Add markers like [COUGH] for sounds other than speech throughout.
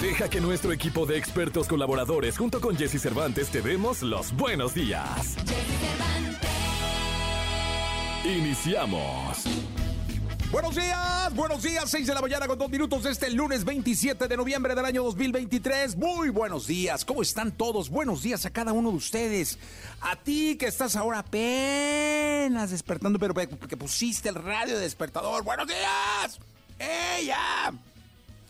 Deja que nuestro equipo de expertos colaboradores junto con Jesse Cervantes te demos los buenos días. Jesse Cervantes. Iniciamos. Buenos días, buenos días, 6 de la mañana con dos minutos este lunes 27 de noviembre del año 2023. Muy buenos días, ¿cómo están todos? Buenos días a cada uno de ustedes. A ti que estás ahora apenas despertando, pero que pusiste el radio despertador. Buenos días. ¡Ella!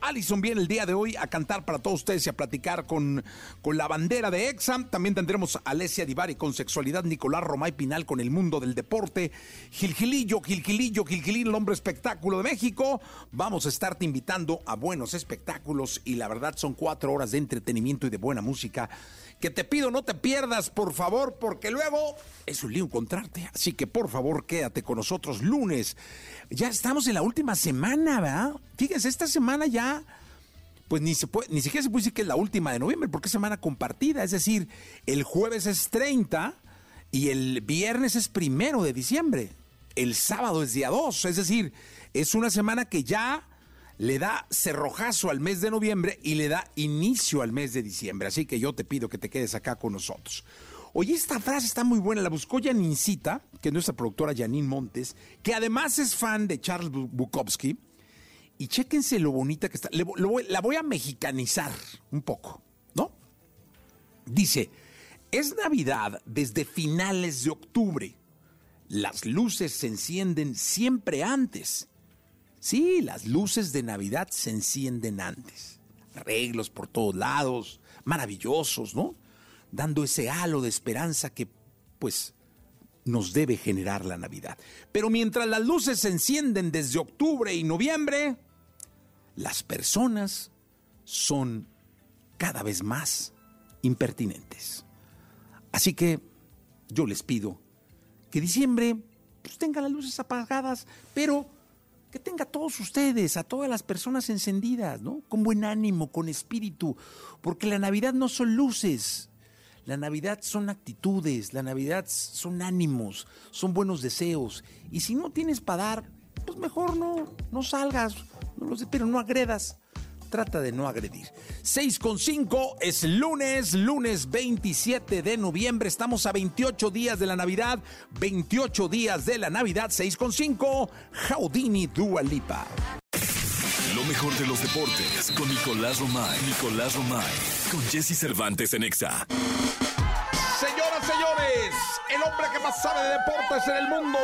Alison viene el día de hoy a cantar para todos ustedes y a platicar con, con la bandera de Exam. También tendremos a Alessia Divari con sexualidad, Nicolás Romay Pinal con el mundo del deporte, Gilgilillo, Gilgilillo, Gilgilín, el hombre espectáculo de México. Vamos a estarte invitando a buenos espectáculos y la verdad son cuatro horas de entretenimiento y de buena música que te pido no te pierdas, por favor, porque luego es un lío encontrarte. Así que por favor, quédate con nosotros lunes. Ya estamos en la última semana, ¿verdad? Fíjense, esta semana ya, pues ni, se ni siquiera se puede decir que es la última de noviembre, porque es semana compartida. Es decir, el jueves es 30 y el viernes es primero de diciembre. El sábado es día 2. Es decir, es una semana que ya le da cerrojazo al mes de noviembre y le da inicio al mes de diciembre. Así que yo te pido que te quedes acá con nosotros. Oye, esta frase está muy buena, la buscó Janincita, que es nuestra productora Janine Montes, que además es fan de Charles Bukowski. Y chéquense lo bonita que está. la voy a mexicanizar un poco, ¿no? Dice, es Navidad desde finales de octubre. Las luces se encienden siempre antes Sí, las luces de Navidad se encienden antes. Arreglos por todos lados, maravillosos, ¿no? Dando ese halo de esperanza que, pues, nos debe generar la Navidad. Pero mientras las luces se encienden desde octubre y noviembre, las personas son cada vez más impertinentes. Así que yo les pido que diciembre pues, tenga las luces apagadas, pero que tenga a todos ustedes, a todas las personas encendidas, ¿no? Con buen ánimo, con espíritu, porque la Navidad no son luces, la Navidad son actitudes, la Navidad son ánimos, son buenos deseos. Y si no tienes para dar, pues mejor no, no salgas, no lo sé, pero no agredas trata de no agredir. 6 con 5 es lunes, lunes 27 de noviembre. Estamos a 28 días de la Navidad, 28 días de la Navidad, 6 con 5. Jaudini Dua Lipa. Lo mejor de los deportes con Nicolás Romay. Nicolás Romay. Con Jesse Cervantes en Exa. Señoras, señores, el hombre que más sabe de deportes en el mundo,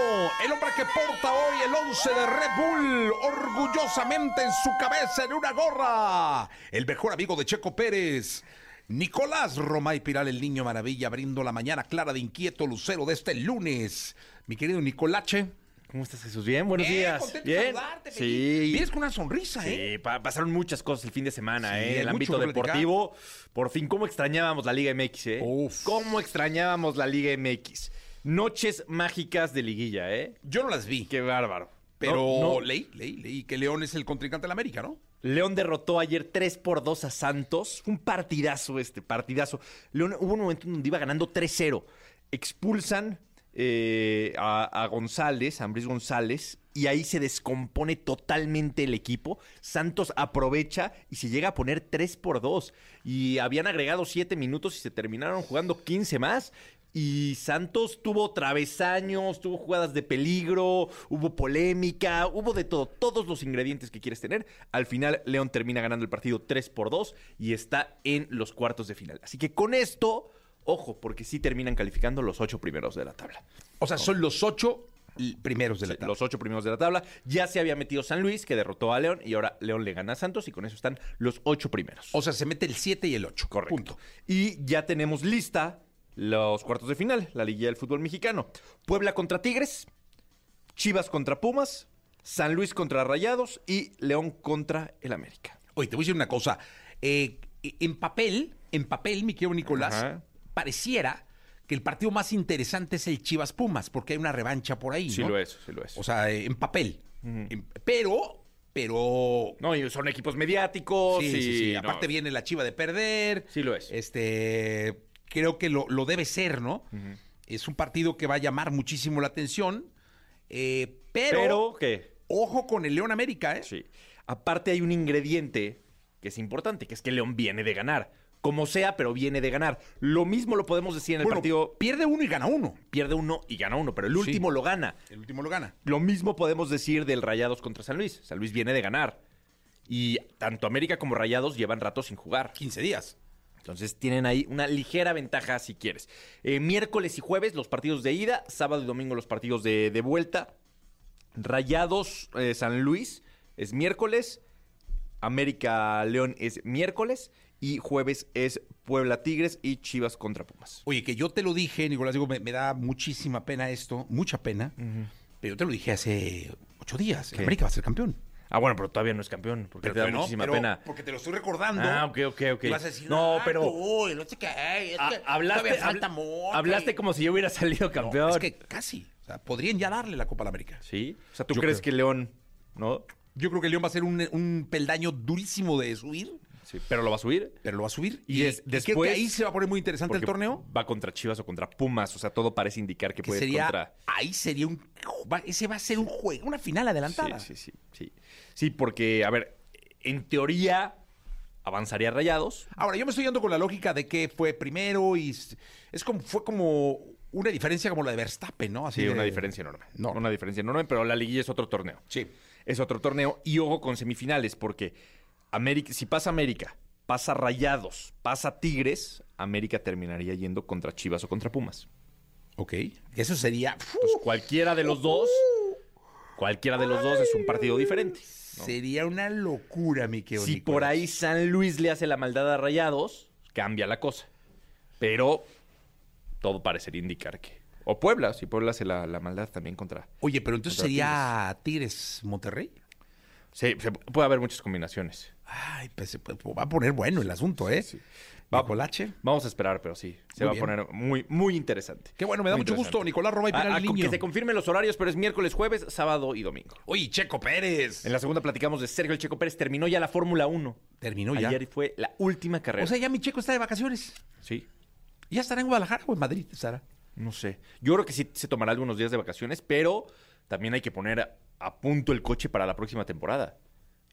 el hombre que porta hoy el 11 de Red Bull orgullosamente en su cabeza en una gorra, el mejor amigo de Checo Pérez. Nicolás Romay Piral, el niño maravilla, abriendo la mañana clara de inquieto lucero de este lunes. Mi querido Nicolache. ¿Cómo estás, Jesús? Bien, buenos días. Bien. sí. Vienes con una sonrisa, ¿eh? Sí, pasaron muchas cosas el fin de semana, ¿eh? En el ámbito deportivo. Por fin, ¿cómo extrañábamos la Liga MX, eh? Uf. ¿Cómo extrañábamos la Liga MX? Noches mágicas de liguilla, ¿eh? Yo no las vi. Qué bárbaro. Pero leí, leí, leí que León es el contrincante de la América, ¿no? León derrotó ayer 3 por 2 a Santos. Un partidazo este, partidazo. León hubo un momento donde iba ganando 3-0. Expulsan eh, a, González, a Ambris González, y ahí se descompone totalmente el equipo. Santos aprovecha y se llega a poner 3 por 2. Y habían agregado 7 minutos y se terminaron jugando 15 más. Y Santos tuvo travesaños, tuvo jugadas de peligro, hubo polémica, hubo de todo, todos los ingredientes que quieres tener. Al final, León termina ganando el partido 3 por 2 y está en los cuartos de final. Así que con esto Ojo, porque sí terminan calificando los ocho primeros de la tabla. O sea, son los ocho primeros de la tabla. Los ocho primeros de la tabla. Ya se había metido San Luis, que derrotó a León, y ahora León le gana a Santos, y con eso están los ocho primeros. O sea, se mete el 7 y el 8. Correcto. Punto. Y ya tenemos lista los cuartos de final, la liguilla del fútbol mexicano. Puebla contra Tigres, Chivas contra Pumas, San Luis contra Rayados y León contra el América. Oye, te voy a decir una cosa. Eh, en papel, en papel, mi querido Nicolás, Ajá. Pareciera que el partido más interesante es el Chivas Pumas, porque hay una revancha por ahí. Sí ¿no? lo es, sí lo es. O sea, en papel. En- pero, pero. no, y son equipos mediáticos. sí, y sí, sí. no, Aparte viene la chiva de perder. Sí lo es. Este. Creo que lo, lo debe ser, ¿no? Es un partido que va a llamar muchísimo la atención. eh, pero, Pero, ¿qué? ojo con el León América, ¿eh? Sí. Aparte hay un ingrediente que es importante, que es que León viene de ganar. Como sea, pero viene de ganar. Lo mismo lo podemos decir en el Bueno, partido. pierde uno y gana uno. Pierde uno y gana uno, pero el último lo gana. El último lo gana. Lo mismo podemos decir del Rayados contra San Luis. San Luis viene de ganar. Y tanto América como Rayados llevan rato sin jugar. 15 días. Entonces tienen ahí una ligera ventaja si quieres. Eh, miércoles y jueves los partidos de ida, sábado y domingo los partidos de, de vuelta. Rayados eh, San Luis es miércoles, América León es miércoles y jueves es Puebla Tigres y Chivas contra Pumas. Oye, que yo te lo dije, Nicolás, digo, me, me da muchísima pena esto, mucha pena, pero yo te lo dije hace ocho días. ¿Qué? América va a ser campeón. Ah, bueno, pero todavía no es campeón, porque te da muchísima pero pena. Porque te lo estoy recordando. Ah, ok, ok, ok. Y vas a decir, no, "Ah, pero tú, no sé qué, es ah, que hablaste, todavía falta mucho". hablaste como si yo hubiera [LAUGHS] salido No, campeón. es que casi. O sea, podrían ya darle la Copa al América. ¿Sí? O sea, ¿tú Yo crees creo. que León, no? Yo creo que León va a ser un, un peldaño durísimo de subir, Sí, pero lo va a subir. pero lo va a subir. Y es- creo después- que ahí se va a poner muy interesante el torneo. Va contra Chivas o contra Pumas. O sea, todo parece indicar que, Que puede sería, contra. ahí sería un, va- ese va a ser un juego, una final adelantada. Sí, sí, sí, sí. Sí, porque, a ver, en teoría avanzaría Rayados. Ahora, yo me estoy yendo con la lógica de que fue primero y es como, fue como una diferencia como la de Verstappen, ¿no? Así Sí, de- una diferencia enorme. No. Una diferencia enorme, pero la liguilla es otro torneo. Sí. Es otro torneo. Y ojo con semifinales, porque América, si pasa América, pasa Rayados, pasa Tigres, América terminaría yendo contra Chivas o contra Pumas. Ok. Eso sería. Entonces, cualquiera de los dos, cualquiera de los dos es un partido diferente. ¿no? Sería una locura, mi querido Si Nicolás. por ahí San Luis le hace la maldad a Rayados, cambia la cosa. Pero todo parecería indicar que. O Puebla, si Puebla hace la, la maldad también contra. Oye, pero entonces sería Tigres Monterrey. Sí, se- puede haber muchas combinaciones. Ay, pues se puede- va a poner bueno el asunto, ¿eh? Va- Nicolache. Vamos a esperar, pero sí. Se Muy va bien. a poner muy, muy interesante. Qué bueno, me da Muy mucho gusto. Nicolás Roba y Ah, Pilar ah, que se confirmen los horarios, pero es miércoles, jueves, sábado y domingo. Oye, Checo Pérez. En la segunda platicamos de Sergio El Checo Pérez. Terminó ya la Fórmula 1. Terminó ya. Ayer fue la última carrera. O sea, ya mi Checo está de vacaciones. sí. Ya estará en Guadalajara o en Madrid, Sara. No sé. Yo creo que sí se tomará algunos días de vacaciones, pero también hay que poner a punto el coche para la próxima temporada.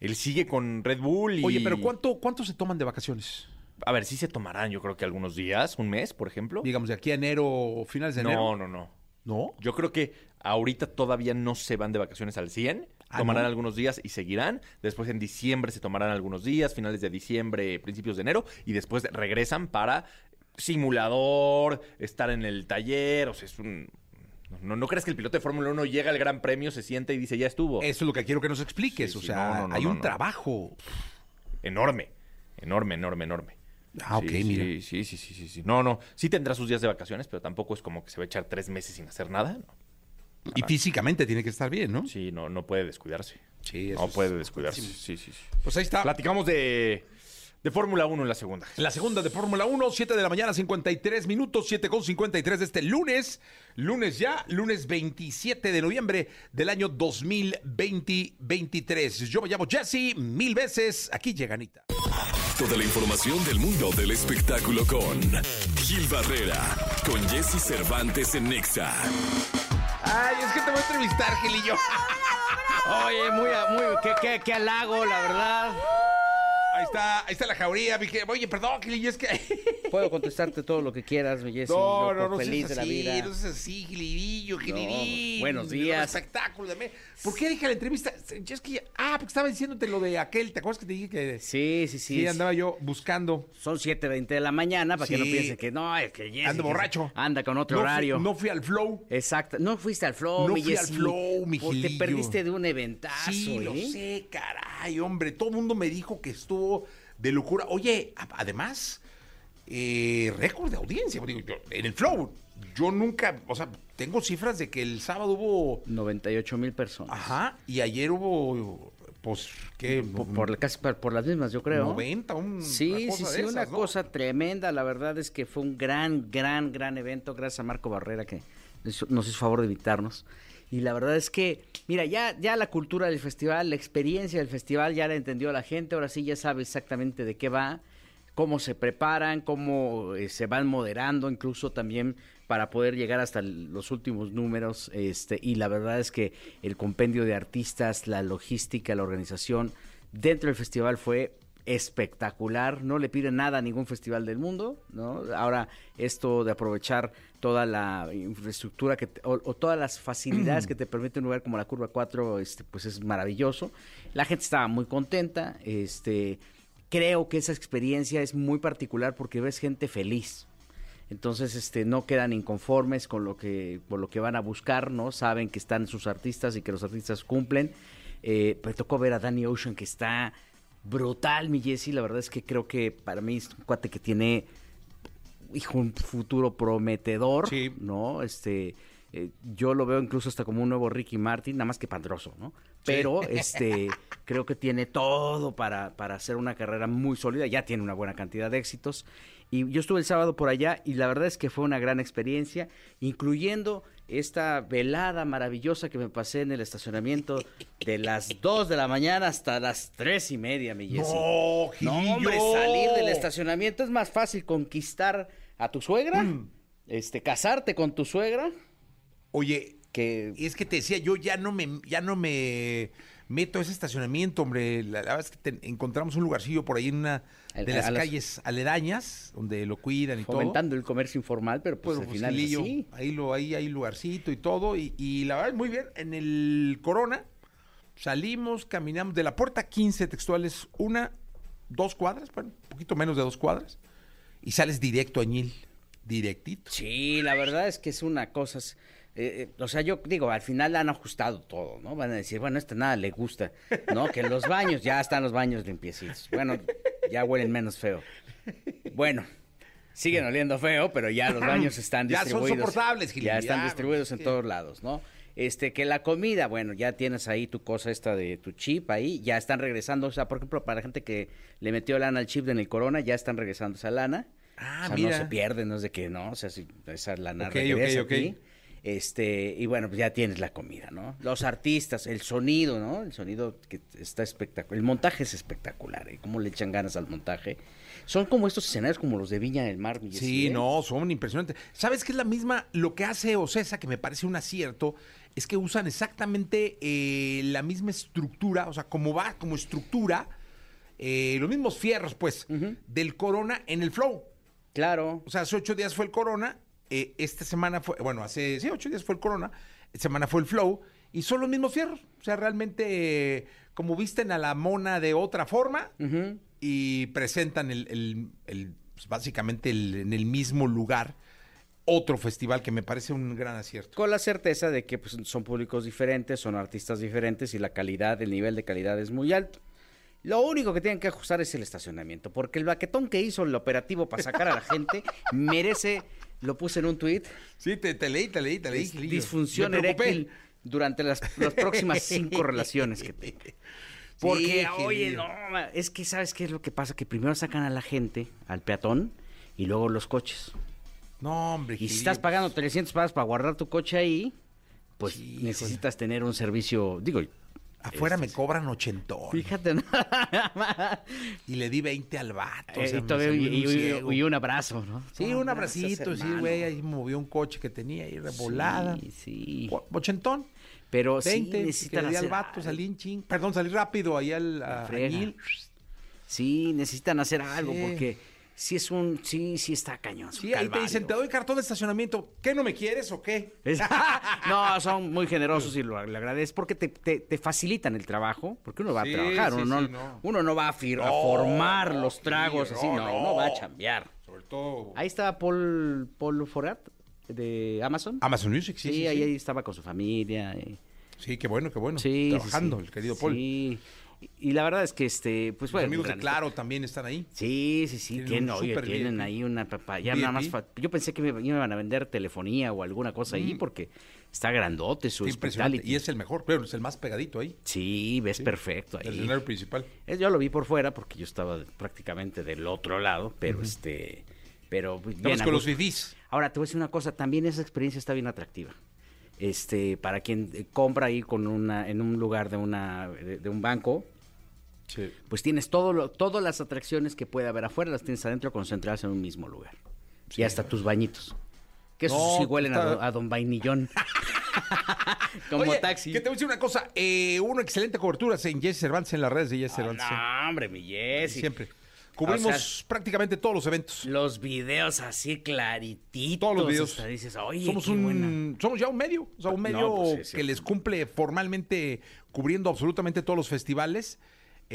Él sigue con Red Bull y... Oye, pero ¿cuánto, ¿cuánto se toman de vacaciones? A ver, sí se tomarán yo creo que algunos días, un mes, por ejemplo. Digamos, de aquí a enero, finales de enero. No, no, no. ¿No? Yo creo que ahorita todavía no se van de vacaciones al 100. Ah, tomarán ¿no? algunos días y seguirán. Después en diciembre se tomarán algunos días, finales de diciembre, principios de enero. Y después regresan para simulador, estar en el taller. O sea, es un... No, no crees que el piloto de Fórmula 1 llega al Gran Premio, se sienta y dice, ya estuvo. Eso es lo que quiero que nos expliques. Sí, o sí, sea, no, no, no, hay un trabajo. Enorme, enorme, enorme, enorme. Ah, ok, Sí, mira. Sí, sí, sí, sí, sí. No, no. Sí tendrá sus días de vacaciones, pero tampoco es como que se va a echar tres meses sin hacer nada. Y físicamente tiene que estar bien, ¿no? Sí, no, no puede descuidarse. Sí, eso No puede descuidarse. Sí, sí, sí. Pues ahí está. Platicamos de, de Fórmula 1 en la segunda. La segunda de Fórmula 1, 7 de la mañana, 53 minutos, 7 con 53 de este lunes. Lunes ya, lunes 27 de noviembre del año 2023. Yo me llamo Jesse, mil veces. Aquí llega Anita. Toda la información del mundo del espectáculo con Gil Barrera, con Jesse Cervantes en Nexa. Ay, es que te voy a entrevistar, Gilillo. [LAUGHS] Oye, muy, muy, qué, qué, qué halago, la verdad. Ahí está, ahí está la jauría. que- Oye, perdón, Gili, es que... [LAUGHS] Puedo contestarte todo lo que quieras, Jessy. No, no, no feliz seas de la así, vida. no seas así, Gilidillo, Gilidillo. buenos días. espectáculo de me- ¿Por qué dije la entrevista? Es que Ah, porque estaba diciéndote lo de aquel. ¿Te acuerdas que te dije que Sí, sí, sí. sí, andaba yo buscando? Son 7.20 de la mañana para que no piensen que no, es que Ando borracho. Anda con otro No fui- horario. no fui al flow. Exacto. No fuiste al flow, No mi fui al flow, mi O Te perdiste de un eventazo, Sí, lo ¿eh? sé, caray, hombre. Todo el mundo me dijo que estuvo de locura. Oye, además, eh, récord de audiencia. Digo, yo, en el flow, yo nunca, o sea, tengo cifras de que el sábado hubo, 98 mil personas. ajá, y ayer hubo, pues, ¿qué? Por, casi por, las mismas, yo creo. 90, un, Sí, sí, sí, de una cosa tremenda. La verdad es que fue un gran, gran, gran evento. Gracias a Marco Barrera que nos hizo- nos hizo favor de invitarnos. Y la verdad es que, mira, ya, ya la cultura del festival, la experiencia del festival ya la entendió la gente. Ahora sí ya sabe exactamente de qué va, cómo se preparan, cómo eh, se van moderando, incluso también para poder llegar hasta los últimos números. Este, y la verdad es que el compendio de artistas, la logística, la organización dentro del festival fue espectacular, no le piden nada a ningún festival del mundo, ¿no? Ahora esto de aprovechar toda la infraestructura que te- o, o todas las facilidades [CLEARS THROAT] que te permite un lugar como la Curva 4, este, pues es maravilloso. La gente estaba muy contenta, este, creo que esa experiencia es muy particular porque ves gente feliz. Entonces, este, no quedan inconformes con lo que, por lo que van a buscar, ¿no? Saben que están sus artistas y que los artistas cumplen. Eh, me tocó ver a Danny Ocean que está brutal, mi Jesse. La verdad es que creo que para mí es un cuate que tiene hijo, un futuro prometedor, Sí. ¿no? Este, eh, yo lo veo incluso hasta como un nuevo Ricky Martin, nada más que pandroso, ¿no? Pero [LAUGHS] este, creo que tiene todo para, para hacer una carrera muy sólida, ya tiene una buena cantidad de éxitos. Y yo estuve el sábado por allá y la verdad es que fue una gran experiencia, incluyendo esta velada maravillosa que me pasé en el estacionamiento de las 2 de la mañana hasta las tres y media, mi Jessy. No, No, hombre, salir del estacionamiento es más fácil conquistar a tu suegra, Mm. este, casarte con tu suegra, Oye, que es que te decía, yo ya no me, ya no me meto ese estacionamiento, hombre. La, la verdad es que te- encontramos un lugarcillo por ahí en una de a las calles aledañas, donde lo cuidan y todo. fomentando el comercio informal, pero pues, al pues, final así. ahí lo, ahí hay lugarcito y todo. Y, y la verdad, muy bien. En el Corona salimos, caminamos de la puerta 15 textuales, una, dos cuadras, bueno, un poquito menos de dos cuadras. Y sales directo a Ñil, directito. Sí, la verdad es que es una cosa. Eh, eh, o sea, yo digo, al final han ajustado todo, ¿no? Van a decir, bueno, este nada le gusta, ¿no? Que los baños, ya están los baños limpiecitos. Bueno, ya huelen menos feo. Bueno, siguen oliendo feo, pero ya los baños están Ya son distribuidos. soportables, Gil, Ya están ya, distribuidos en todos lados, ¿no? Este, que la comida, bueno, ya tienes ahí tu cosa esta de tu chip ahí, ya están regresando, o sea, por ejemplo, para la gente que le metió lana al chip en el Corona, ya están regresando esa lana. Ah, o sea, mira. no se pierde, no es de que no, o sea, si esa lana Ok, regresa ok, ok. aquí. Este, y bueno, pues ya tienes la comida, ¿no? Los artistas, el sonido, ¿no? El sonido que está espectacular. El montaje es espectacular, ¿eh? Cómo le echan ganas al montaje. Son como estos escenarios como los de Viña del Mar. Sí, ¿eh? no, son impresionantes. ¿Sabes qué es la misma? Lo que hace Ocesa, que me parece un acierto, es que usan exactamente eh, la misma estructura, o sea, como va, como estructura, eh, los mismos fierros, pues, del Corona en el Flow. Claro. O sea, hace ocho días fue el Corona, eh, esta semana fue, bueno, hace, sí, ocho días fue el Corona, esta semana fue el Flow, y son los mismos fierros. O sea, realmente, eh, como visten a la mona de otra forma, y presentan el, el- el, pues, básicamente el- en el mismo lugar otro festival que me parece un gran acierto. Con la certeza de que pues, son públicos diferentes, son artistas diferentes y la calidad, el nivel de calidad es muy alto. Lo único que tienen que ajustar es el estacionamiento, porque el baquetón que hizo el operativo para sacar a la gente [LAUGHS] merece, lo puse en un tuit, Sí, te, te leí, te leí, te leí. Gilillo. disfunción eréctil durante las, las próximas [LAUGHS] cinco relaciones que tenga. Porque, Sí, oye, Gilillo. no, es que ¿sabes qué es lo que pasa? Que primero sacan a la gente, al peatón, y luego los coches. No, hombre, Y si Gilillo, estás pagando 300 pesos para guardar tu coche ahí, pues Sí, necesitas tener un servicio, digo, Afuera me cobran ochentón. fíjate, ¿no? Y le di 20 al vato. o Eh, sea, y, un y- ciego. y un abrazo, ¿no? Sí, No, un abracito, sí, güey. Ahí movió un coche que tenía ahí revolada. Sí, sí. Ochentón. Pero sí 20, que le di al vato, salí en ching. Perdón, salí rápido ahí al a-. Sí, necesitan hacer algo Sí. porque sí es un, sí, sí está cañón. Sí, ahí te calvario. dicen, te doy cartón de estacionamiento. ¿Qué, no me quieres o qué? Es- [LAUGHS] no, son muy generosos y lo le agradezco porque te, te- te facilitan el trabajo, porque uno va Sí, a trabajar, sí, uno, no, sí, no. uno no va a, fir- a No, formar los tragos así, no, no, no. uno va a chambear. Sobre todo... Ahí estaba Paul, Paul Forat de Amazon. Amazon Music, sí, sí, sí, ahí, ahí estaba con su familia. y- Sí, qué bueno, qué bueno. sí, Trabajando, el querido Paul. Sí, y, la verdad es que, este, pues Los bueno. amigos de Claro también están ahí. Sí, sí, sí, Tienen oye, ahí una papá. Ya nada más. Yo pensé que me iban a vender telefonía o alguna cosa ahí porque está grandote su hospitality. Y es el mejor, pero es el más pegadito ahí. Sí, ves perfecto El ahí. escenario principal. Es- Yo lo vi por fuera porque yo estaba prácticamente del otro lado, pero este, pero bien Estamos con los. Ahora te voy a decir una cosa, también esa experiencia está bien atractiva. Este, para quien eh, compra ahí con una, en un lugar de una, de, de un banco, Sí. pues tienes todo lo- todas las atracciones que puede haber afuera, las tienes adentro concentradas en un mismo lugar. Y hasta tus bañitos. Que esos sí huelen a, don- a don vainillón. [LAUGHS] Como Oye, taxi. Que te voy a decir una cosa. Eh, una excelente cobertura en Jesse Cervantes, en las redes de Jesse Cervantes. no, hombre, mi Jessy. Siempre. Cubrimos O sea, prácticamente todos los eventos. Los videos así clarititos. Todos los videos. hasta dices, oye, somos qué buena". un somos ya un medio, o sea, un No, medio pues sí, sí. que les cumple formalmente cubriendo absolutamente todos los festivales.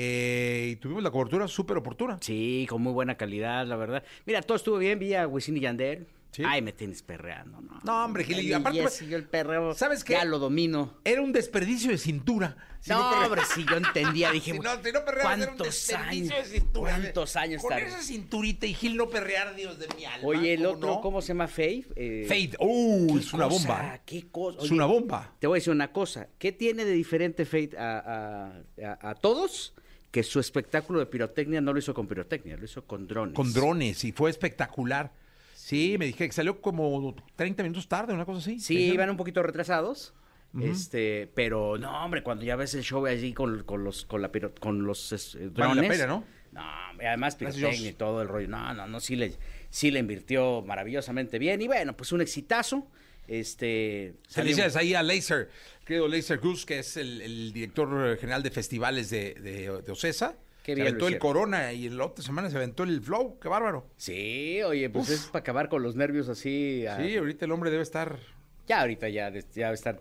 Eh, y tuvimos la cobertura súper oportuna. Sí, con muy buena calidad, la verdad. Mira, todo estuvo bien, vi a Wisin y Yandel. Sí. Ay, me tienes perreando, ¿no? No, hombre, Gil, y aparte- Jessy, yo el perreo, ¿Sabes qué? Ya lo domino. Era un desperdicio de cintura. Si no, perre- hombre, si yo entendía, [LAUGHS] dije, Si no, si no perreabas, era un ¿cuántos desperdicio años? de cintura. ¿Cuántos años Con esa cinturita y Gil no perrear, Dios de mi alma. Oye, el ¿cómo otro, no? ¿cómo se llama? Faith. Eh, Fade. Uh, ¿qué es una cosa? bomba. ¿Qué cosa? Es una bomba. Te voy a decir una cosa. ¿Qué tiene de diferente Faith a, a- a- a todos? Que su espectáculo de pirotecnia no lo hizo con pirotecnia, lo hizo con drones. Con drones y fue espectacular. Sí, me dije que salió como 30 minutos tarde, una cosa así. Sí, iban un poquito retrasados. Este, pero no, hombre, cuando ya ves el show allí con, con los con la piro- con los es, eh, drones. La pena, ¿no? No, además pirotecnia y todo el rollo. No, no, no, sí le sí le invirtió maravillosamente bien y bueno, pues un exitazo. Este, Felicidades ahí a Laser, querido Laser Cruz, que es el, el director general de festivales de, de, de Ocesa. Qué se aventó el. Corona y la otra semana se aventó el Flow. ¡Qué bárbaro! Sí, oye, pues es para acabar con los nervios así. a- Sí, ahorita el hombre debe estar... Ya ahorita ya, ya estar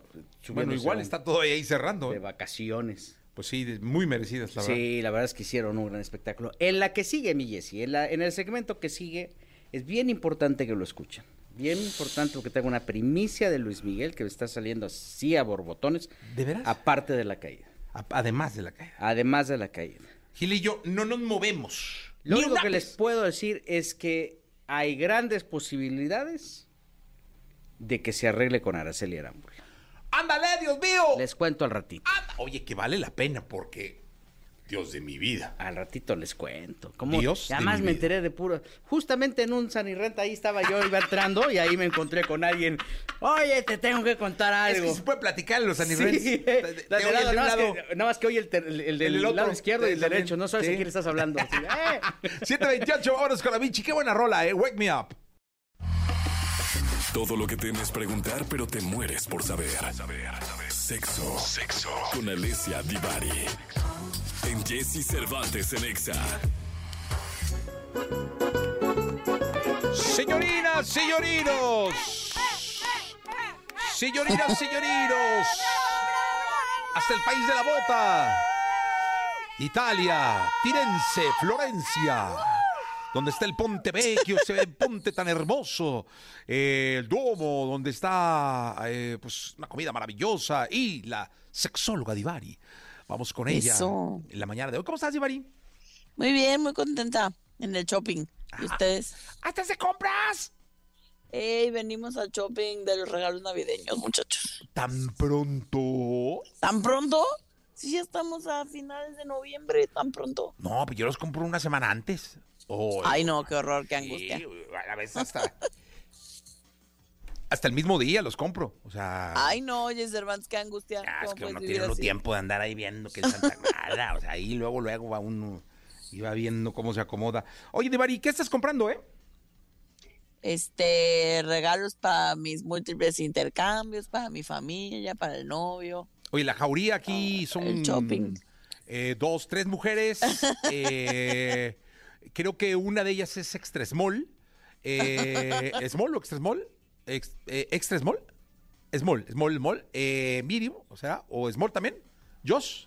Bueno, igual está todo ahí cerrando. de ¿eh? vacaciones. Pues sí, muy merecidas, la verdad. Sí, la verdad es que hicieron un gran espectáculo. En la que sigue, mi Jessy, en, la- en el segmento que sigue, es bien importante que lo escuchen. Bien importante porque tengo una primicia de Luis Miguel que está saliendo así a borbotones. ¿De veras? Aparte de la caída. A- Además de la caída. Además de la caída. Gil y yo no nos movemos. Lo Ni único que les puedo decir es que hay grandes posibilidades de que se arregle con Araceli Arámbula. ¡Ándale, Dios mío! Les cuento al ratito. Anda. Oye, que vale la pena porque... Dios de mi vida. Al ratito les cuento. ¿Cómo? Dios Y de además mi me vida. enteré de puro. Justamente en un San y Renta ahí estaba yo, iba entrando y ahí me encontré con alguien. Oye, te tengo que contar Es algo. que se puede platicar en los Sí, lado, [LAUGHS] de un nada, más lado. que, nada más que oye el, ter- el- el del El otro, lado izquierdo y el también. derecho. No sabes Sí. de quién estás hablando. [LAUGHS] Así, ¡eh! 728, vámonos con la Vinci. Qué buena rola, eh. Wake me up. Todo lo que temes preguntar, pero te mueres por saber. Sexo. Sexo. Con Alessia Divari. En Jesse Cervantes en Exa. Señorinas, señorinos. Señorinas, señorinos. Hasta el país de la bota. Italia, Firenze, Florencia. Donde está el Ponte Vecchio, ese ponte tan hermoso. Eh, el Duomo, donde está eh, pues, una comida maravillosa. Y la sexóloga Divari. Vamos con ella Eso. en la mañana de hoy. ¿Cómo estás, Divari? Muy bien, muy contenta en el shopping. ¿Y ustedes? ¡Hasta se compras! Ey, venimos al shopping de los regalos navideños, muchachos. ¿Tan pronto? ¿Tan pronto? Sí, ya estamos a finales de noviembre, tan pronto. No, pues yo los compro una semana antes. Oh, Ay, no, qué horror, qué sí, angustia. a veces [LAUGHS] hasta... hasta el mismo día los compro. O sea... Ay, no, oye, Cervantes, qué angustia. ah, es ¿Cómo que uno tiene así? tiempo de andar ahí viendo que es Santa Nada. O sea, ahí luego, luego va uno... Y va viendo cómo se acomoda. Oye, Divari, ¿qué estás comprando, eh? Este, regalos para mis múltiples intercambios, para mi familia, para el novio. Oye, la jauría aquí son... el shopping. eh, dos, tres mujeres. [LAUGHS] eh, creo que una de ellas es extra small. Eh, [LAUGHS] ¿Small o extra small? Ex- eh, ¿Extra small? Small, small, small. Eh, medium, o sea, o small también. Josh.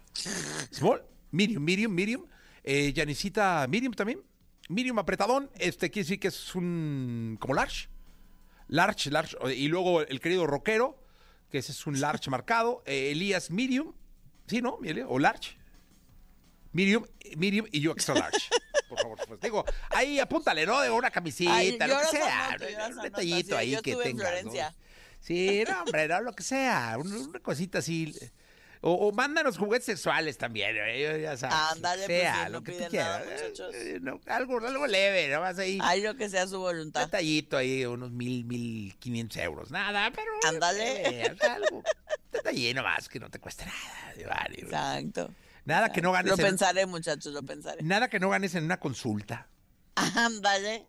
Small, medium, medium, medium. Eh, Yanisita, medium también. Medium apretadón. Este quiere decir que es un. como large. Large, large. Y luego el querido rockero, que ese es un large marcado. Eh, Elías, medium. Sí, ¿no? O large. Medium, medium y yo extra large. [LAUGHS] Por favor, pues digo, ahí apúntale, ¿no? De una camisita, Ay, lo que sea. un detallito sí, ahí yo que tengas, ¿no? Sí, no, hombre, no, lo que sea. un- Una, cosita así. O, o mándanos juguetes sexuales también, ¿eh? ya sabes. Ándale, pues, sea, no lo que tú quieras. nada, muchachos. Eh, no, algo, algo leve, nada más ahí. Hay lo que sea su Un voluntad. detallito ahí, unos mil, mil quinientos euros. Nada, pero. Ándale. eh, algo. Detallito nomás que no te cueste nada. de vale, Exacto. Nada que no ganes. Lo en- pensaré, muchachos, lo pensaré. nada que no ganes en una consulta. [LAUGHS] Ándale.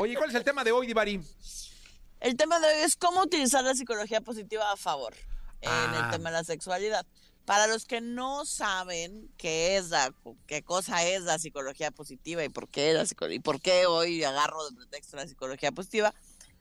Oye, ¿cuál es el tema de hoy, Divari? El tema de hoy es cómo utilizar la psicología positiva a favor en Ah. el tema de la sexualidad. Para los que no saben qué es la, qué cosa es la psicología positiva y por qué la y por qué hoy agarro de pretexto la psicología positiva,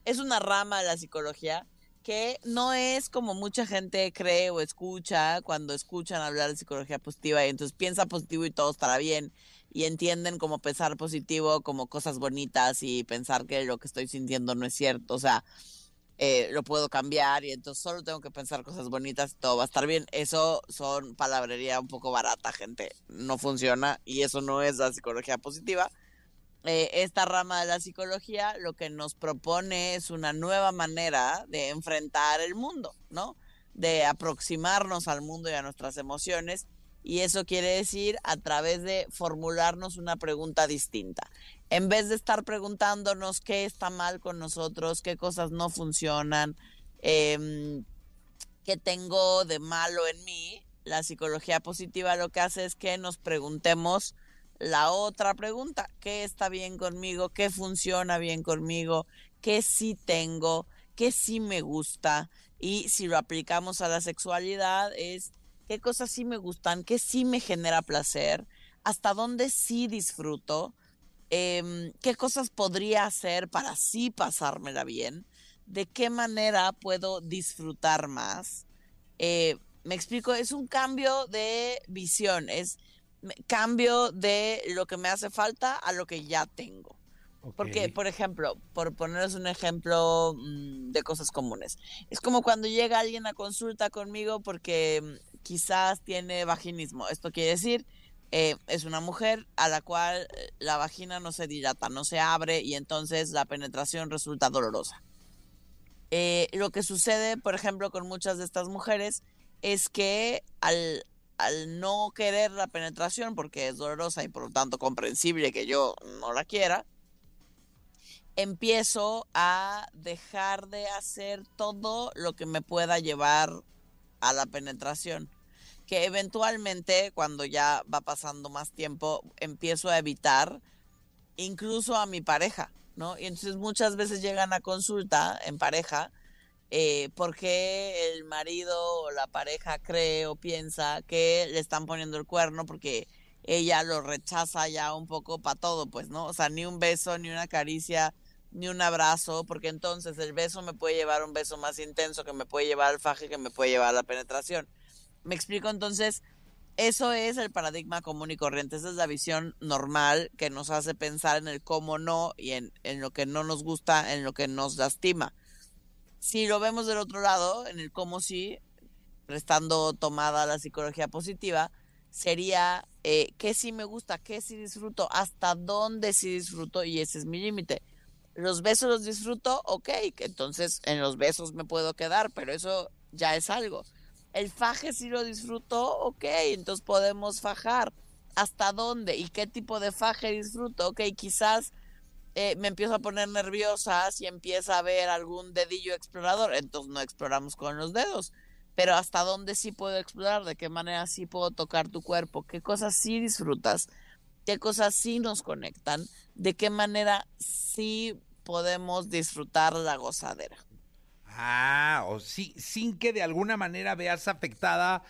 es una rama de la psicología que no es como mucha gente cree o escucha cuando escuchan hablar de psicología positiva y entonces piensa positivo y todo estará bien y entienden como pensar positivo como cosas bonitas y pensar que lo que estoy sintiendo no es cierto, o sea, eh, lo puedo cambiar y entonces solo tengo que pensar cosas bonitas y todo va a estar bien. Eso son palabrería un poco barata, gente. No funciona y eso no es la psicología positiva. Eh, esta rama de la psicología lo que nos propone es una nueva manera de enfrentar el mundo, ¿no? De aproximarnos al mundo y a nuestras emociones. Y eso quiere decir a través de formularnos una pregunta distinta. En vez de estar preguntándonos qué está mal con nosotros, qué cosas no funcionan, em, qué tengo de malo en mí, la psicología positiva lo que hace es que nos preguntemos la otra pregunta, ¿qué está bien conmigo? ¿Qué funciona bien conmigo? ¿Qué sí tengo? ¿Qué sí me gusta? Y si lo aplicamos a la sexualidad es qué cosas sí me gustan, qué sí me genera placer, hasta dónde sí disfruto, em, qué cosas podría hacer para sí pasármela bien, de qué manera puedo disfrutar más. Eh, me explico, es un cambio de visión, es cambio de lo que me hace falta a lo que ya tengo. Porque, por ejemplo, por poneros un ejemplo mm, de cosas comunes, es como cuando llega alguien a consulta conmigo porque mm, quizás tiene vaginismo. Esto quiere decir, eh, es una mujer a la cual eh, la vagina no se dilata, no se abre y entonces la penetración resulta dolorosa. Eh, lo que sucede, por ejemplo, con muchas de estas mujeres es que al, al no querer la penetración porque es dolorosa y por lo tanto comprensible que yo no la quiera, empiezo a dejar de hacer todo lo que me pueda llevar a la penetración. Que eventualmente, cuando ya va pasando más tiempo, empiezo a evitar incluso a mi pareja, ¿no? Y entonces muchas veces llegan a consulta en pareja eh, porque el marido o la pareja cree o piensa que le están poniendo el cuerno porque ella lo rechaza ya un poco para todo, pues, ¿no? O sea, ni un beso, ni una caricia, ni un abrazo, porque entonces el beso me puede llevar a un beso más intenso, que me puede llevar al faje, que me puede llevar a la penetración. Me explico entonces, eso es el paradigma común y corriente, esa es la visión normal que nos hace pensar en el cómo no y en, en lo que no nos gusta, en lo que nos lastima. Si lo vemos del otro lado, en el cómo sí, restando tomada la psicología positiva, sería eh, qué sí me gusta, qué sí disfruto, hasta dónde sí disfruto y ese es mi límite. Los besos los disfruto, ok, entonces en los besos me puedo quedar, pero eso ya es algo. El faje sí lo disfruto, ok, entonces podemos fajar. ¿Hasta dónde? ¿Y qué tipo de faje disfruto? Ok, quizás eh, me empiezo a poner nerviosa si empieza a haber algún dedillo explorador, entonces no exploramos con los dedos. Pero hasta dónde sí puedo explorar, de qué manera sí puedo tocar tu cuerpo, qué cosas sí disfrutas, qué cosas sí nos conectan, de qué manera sí podemos disfrutar la gozadera. Ah, o sí, sin que de alguna manera veas afectada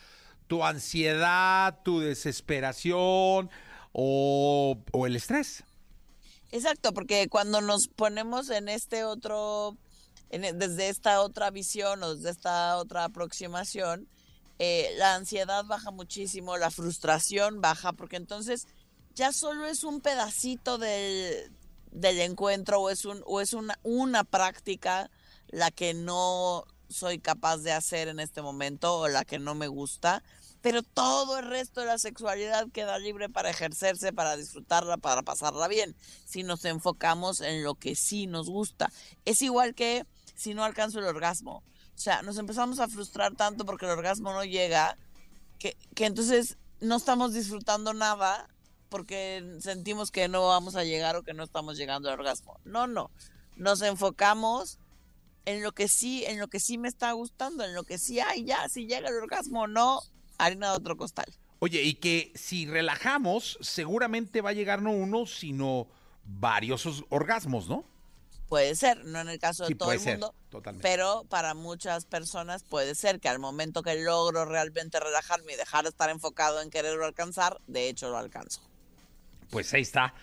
tu ansiedad, tu desesperación o, o el estrés. Exacto, porque cuando nos ponemos en este otro, en- e, desde esta otra visión o desde esta otra aproximación, eh, la ansiedad baja muchísimo, la frustración baja, porque entonces ya solo es un pedacito del, del encuentro o es, un, o es una, una práctica la que no soy capaz de hacer en este momento o la que no me gusta, pero todo el resto de la sexualidad queda libre para ejercerse, para disfrutarla, para pasarla bien, si nos enfocamos en lo que sí nos gusta. Es igual que si no alcanzo el orgasmo. O sea, nos empezamos a frustrar tanto porque el orgasmo no llega, que, que entonces no estamos disfrutando nada porque sentimos que no vamos a llegar o que no estamos llegando al orgasmo. No, no. Nos enfocamos en lo que sí, en lo que sí me está gustando, en lo que sí hay ya, si llega el orgasmo o no, harina de otro costal. Oye, y que si relajamos, seguramente va a llegar no uno, sino varios os- orgasmos, ¿no? Puede ser, no en el caso de Sí, todo puede el ser, mundo, totalmente. pero para muchas personas puede ser que al momento que logro realmente relajarme y dejar de estar enfocado en quererlo alcanzar, de hecho lo alcanzo. Pues ahí está.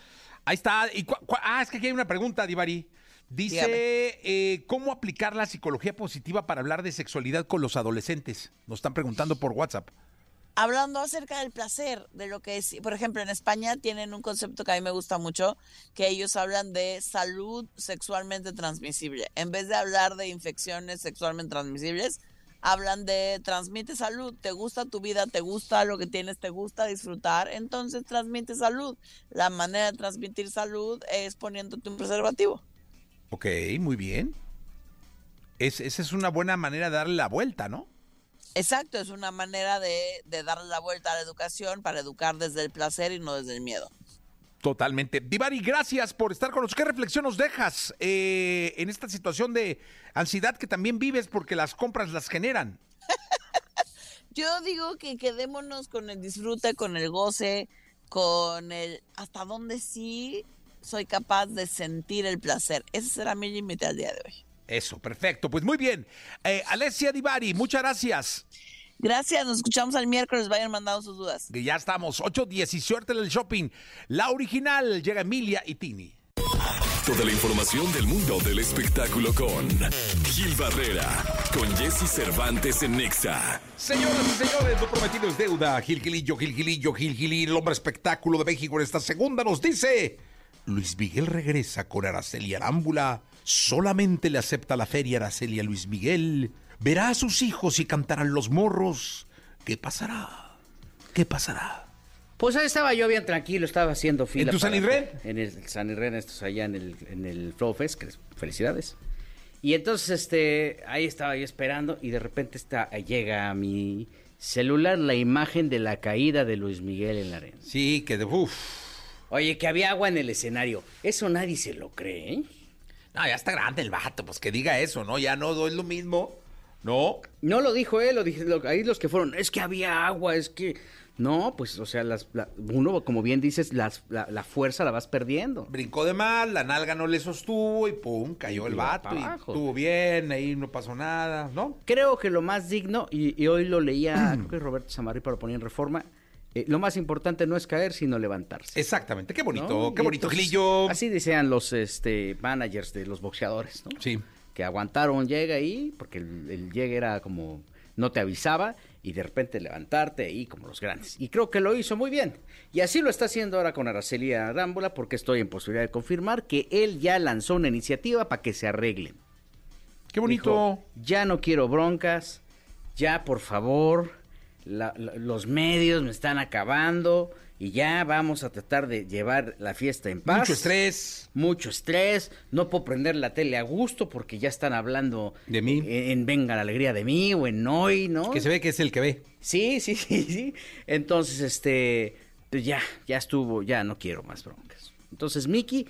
Ahí está. Y ah, es que aquí hay una pregunta, Divari. Dice, eh, ¿cómo aplicar la psicología positiva para hablar de sexualidad con los adolescentes? Nos están preguntando por WhatsApp. Hablando acerca del placer, de lo que es, por ejemplo, en España tienen un concepto que a mí me gusta mucho, que ellos hablan de salud sexualmente transmisible. En vez de hablar de infecciones sexualmente transmisibles, hablan de transmite salud, te gusta tu vida, te gusta lo que tienes, te gusta disfrutar, entonces transmite salud. La manera de transmitir salud es poniéndote un preservativo. Ok, muy bien. Es- esa es una buena manera de darle la vuelta, ¿no? Exacto, es una manera de, de darle la vuelta a la educación para educar desde el placer y no desde el miedo. Totalmente. Divari, gracias por estar con nosotros. ¿Qué reflexión nos dejas eh, en esta situación de ansiedad que también vives porque las compras las generan? [LAUGHS] Yo digo que quedémonos con el disfrute, con el goce, con el hasta dónde sí soy capaz de sentir el placer. Ese será mi límite al día de hoy. Eso, perfecto. Pues muy bien. Eh, Alessia Divari, muchas gracias. Gracias, nos escuchamos el miércoles. Vayan mandando sus dudas. Ya estamos. 8.10 y suerte en el shopping. La original llega Emilia y Tini. Toda la información del mundo del espectáculo con Gil Barrera, con Jesse Cervantes en Nexa. Señoras y señores, lo prometido es deuda. Gil Gilillo, Gil Gilillo, Gil Gilillo, el hombre espectáculo de México en esta segunda nos dice... Luis Miguel regresa con Araceli Arámbula. Solamente le acepta la feria Araceli a Luis Miguel. Verá a sus hijos y cantarán los morros. ¿Qué pasará? ¿Qué pasará? Pues ahí estaba yo bien tranquilo, estaba haciendo fila. tu San Irren? En el San Irren, estos allá en el, en el Flow Fest, que felicidades. Y entonces, este, ahí estaba yo esperando y de repente está, llega a mi celular la imagen de la caída de Luis Miguel en la arena. Sí, que de... Uf. Oye, que había agua en el escenario. Eso nadie se lo cree, ¿eh? No, ya está grande el vato, pues que diga eso, ¿no? Ya no es lo mismo. No. No lo dijo él, lo dije, lo- ahí los que fueron, es que había agua, es que... No, pues, o sea, las, la- uno, como bien dices, las- la, la fuerza la vas perdiendo. Brincó de mal, la nalga no le sostuvo y pum, cayó el vato y estuvo bien, ahí no pasó nada, ¿no? Creo que lo más digno, y, y hoy lo leía, [CLEARS THROAT] creo que Roberto Samarripa lo ponía en reforma, eh, lo más importante no es caer, sino levantarse. Exactamente, qué bonito, ¿no? qué bonito, entonces, Gilillo. Así decían los este, managers de los boxeadores, ¿no? Sí. Que aguantaron llega ahí, porque el, el llegue era como, no te avisaba, y de repente levantarte ahí como los grandes. Y creo que lo hizo muy bien. Y así lo está haciendo ahora con Araceli Arámbula, porque estoy en posibilidad de confirmar que él ya lanzó una iniciativa para que se arreglen. Qué bonito. Dijo, ya no quiero broncas, ya por favor, la- la- los medios me están acabando y ya vamos a tratar de llevar la fiesta en paz. Mucho estrés. Mucho estrés, no puedo prender la tele a gusto porque ya están hablando De mí. En, en Venga la Alegría de mí o en Hoy, ¿no? Que se ve que es el que ve. Sí, sí, [LAUGHS] sí, sí. Entonces, este, pues ya, ya estuvo, ya no quiero más broncas. Entonces, Miki,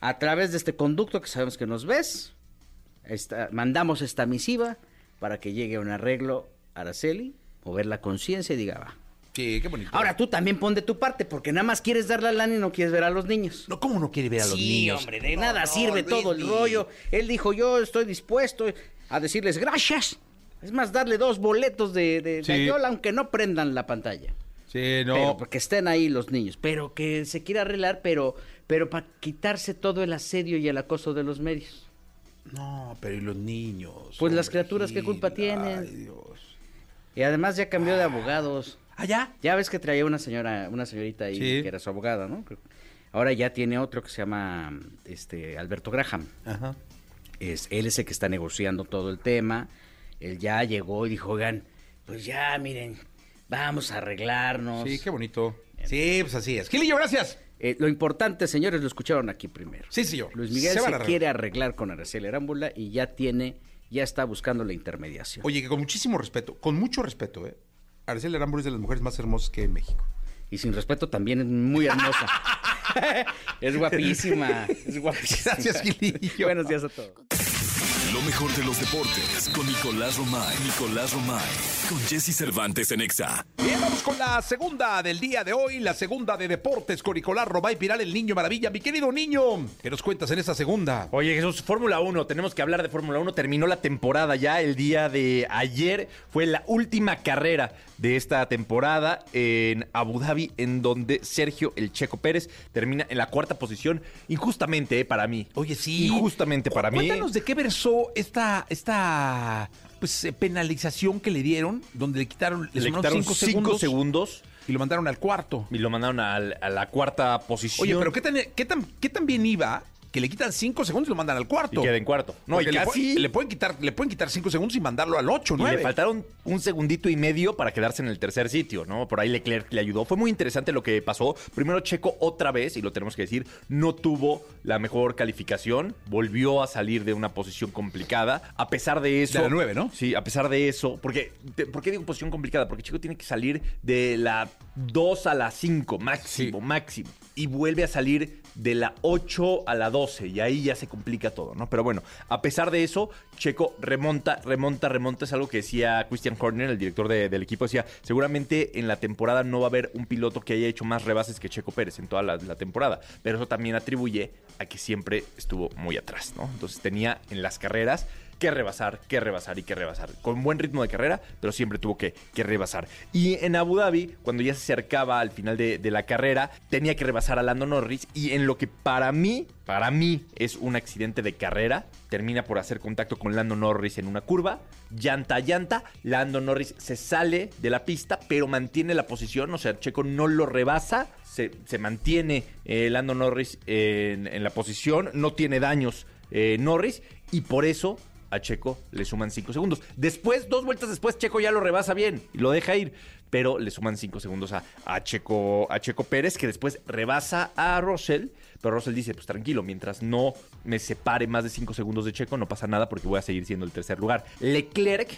a través de este conducto que sabemos que nos ves, esta- mandamos esta misiva para que llegue a un arreglo a Araceli, mover la conciencia y diga, va. Sí, qué bonito. Ahora tú también pon de tu parte, porque nada más quieres dar la lana y no quieres ver a los niños. No, ¿cómo no quiere ver a los sí, niños? hombre, de No, nada no, sirve todo el rollo. Él dijo, yo estoy dispuesto a decirles gracias. Es más, darle dos boletos de, de Sí. Gallola, aunque no prendan la pantalla. Sí, no. Pero porque estén ahí los niños. Pero que se quiera arreglar, pero, pero para quitarse todo el asedio y el acoso de los medios. No, pero ¿y los niños? Pues las criaturas, ¿qué culpa tienen? Ay, Dios. Y además ya cambió de abogados. ¿Ah, ya? Ya ves que traía una señora, una señorita ahí Sí. que era su abogada, ¿no? Ahora ya tiene otro que se llama este Alberto Graham. Ajá. Es, él es el que está negociando todo el tema. Él ya llegó y dijo, oigan, pues ya, miren, vamos a arreglarnos. Sí, qué bonito. Sí, pues así es. Gilillo, gracias. Eh, lo importante, señores, lo escucharon aquí primero. Sí, señor. Luis Miguel Se se, quiere arreglar con Araceli Arámbula y ya tiene, ya está buscando la intermediación. Oye, que con muchísimo respeto, con mucho respeto, ¿eh? Araceli Arámbula es de las mujeres más hermosas que hay en México. Y sin respeto también es muy hermosa. [LAUGHS] es guapísima, es guapísima. Gracias, Gilillo. Buenos días a todos. Lo mejor de los deportes con Nicolás Romay. Nicolás Romay. Con Jesse Cervantes en Exa. Bien, vamos con la segunda del día de hoy, la segunda de deportes con Nicolás Robay Piral, el niño maravilla. Mi querido niño, ¿qué nos cuentas en esta segunda? Oye, Jesús, Fórmula 1, tenemos que hablar de Fórmula 1. Terminó la temporada ya el día de ayer. Fue la última carrera de esta temporada en Abu Dhabi, en donde Sergio El Checo Pérez termina en la cuarta posición. Injustamente, eh, para mí. Oye, sí. Injustamente para mí. Cuéntanos de qué versó esta, esta pues, eh, penalización que le dieron, donde le quitaron, le quitaron cinco cinco segundos, segundos y lo mandaron al cuarto. y lo mandaron al- a, la cuarta posición. Oye, pero ¿qué tan, qué, tan, ¿qué tan bien iba que le quitan cinco segundos y lo mandan al cuarto? Y queda en cuarto. No, y le, casi... pu- le pueden quitar, le pueden quitar cinco segundos y mandarlo al ocho, Y nueve. le faltaron un segundito y medio para quedarse en el tercer sitio, ¿no? Por ahí Leclerc le ayudó. Fue muy interesante lo que pasó. Primero Checo otra vez, y lo tenemos que decir, no tuvo la mejor calificación. Volvió a salir de una posición complicada. A pesar de eso... De la nueve, ¿no? Sí, a pesar de eso. Porque, ¿Por qué digo posición complicada? Porque Checo tiene que salir de la 2 a la 5, máximo, Sí. máximo. Y vuelve a salir de la 8 a la 12 y ahí ya se complica todo, ¿no? Pero bueno, a pesar de eso, Checo remonta, remonta, remonta. Es algo que decía Christian Horner, el director de- del equipo, decía, seguramente en la temporada no va a haber un piloto que haya hecho más rebases que Checo Pérez en toda la, la temporada, pero eso también atribuye a que siempre estuvo muy atrás, ¿no? Entonces tenía en las carreras que rebasar, que rebasar y que rebasar. Con buen ritmo de carrera, pero siempre tuvo que, que rebasar. Y en Abu Dhabi, cuando ya se acercaba al final de, de la carrera, tenía que rebasar a Lando Norris. Y en lo que para mí, para mí es un accidente de carrera, termina por hacer contacto con Lando Norris en una curva, llanta a llanta, Lando Norris se sale de la pista, pero mantiene la posición, o sea, Checo no lo rebasa, se, se mantiene eh, Lando Norris en, en la posición, no tiene daños eh, Norris, y por eso a Checo le suman 5 segundos. Después, dos vueltas después, Checo ya lo rebasa bien y lo deja ir. Pero le suman 5 segundos a, a Checo, a Checo Pérez, que después rebasa a Russell. Pero Russell dice, pues tranquilo, mientras no me separe más de 5 segundos de Checo, no pasa nada porque voy a seguir siendo el tercer lugar. Leclerc,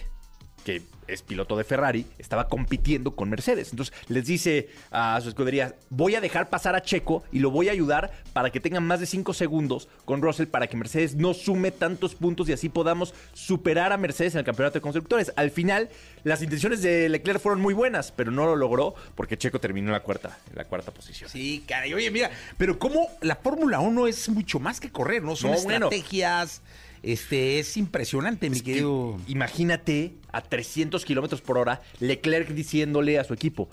que es piloto de Ferrari, estaba compitiendo con Mercedes. Entonces les dice a su escudería, voy a dejar pasar a Checo y lo voy a ayudar para que tengan más de 5 segundos con Russell para que Mercedes no sume tantos puntos y así podamos superar a Mercedes en el campeonato de constructores. Al final, las intenciones de Leclerc fueron muy buenas, pero no lo logró porque Checo terminó en la cuarta, en la cuarta posición. Sí, caray. Oye, mira, pero cómo la Fórmula 1 es mucho más que correr, ¿no? Son No, bueno. Este, es impresionante, mi que querido. imagínate a 300 kilómetros por hora Leclerc diciéndole a su equipo.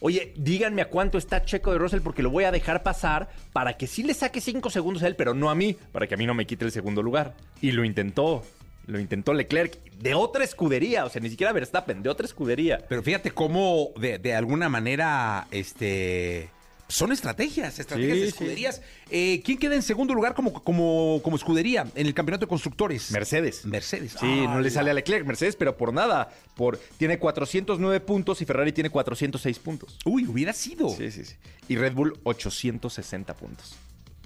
Oye, díganme a cuánto está Checo de Russell porque lo voy a dejar pasar para que sí le saque 5 segundos a él, pero no a mí, para que a mí no me quite el segundo lugar. Y lo intentó. Lo intentó Leclerc de otra escudería, o sea, ni siquiera Verstappen, de otra escudería. Pero fíjate cómo, de, de alguna manera, este. Son estrategias, estrategias Sí, de sí. escuderías. Eh, ¿Quién queda en segundo lugar como, como, como escudería en el campeonato de constructores? Mercedes. Mercedes. Sí, Ah, no le sale a Leclerc, Mercedes, pero por nada. Por, tiene 409 puntos y Ferrari tiene 406 puntos. Uy, hubiera sido. Sí, sí, sí. Y Red Bull 860 puntos.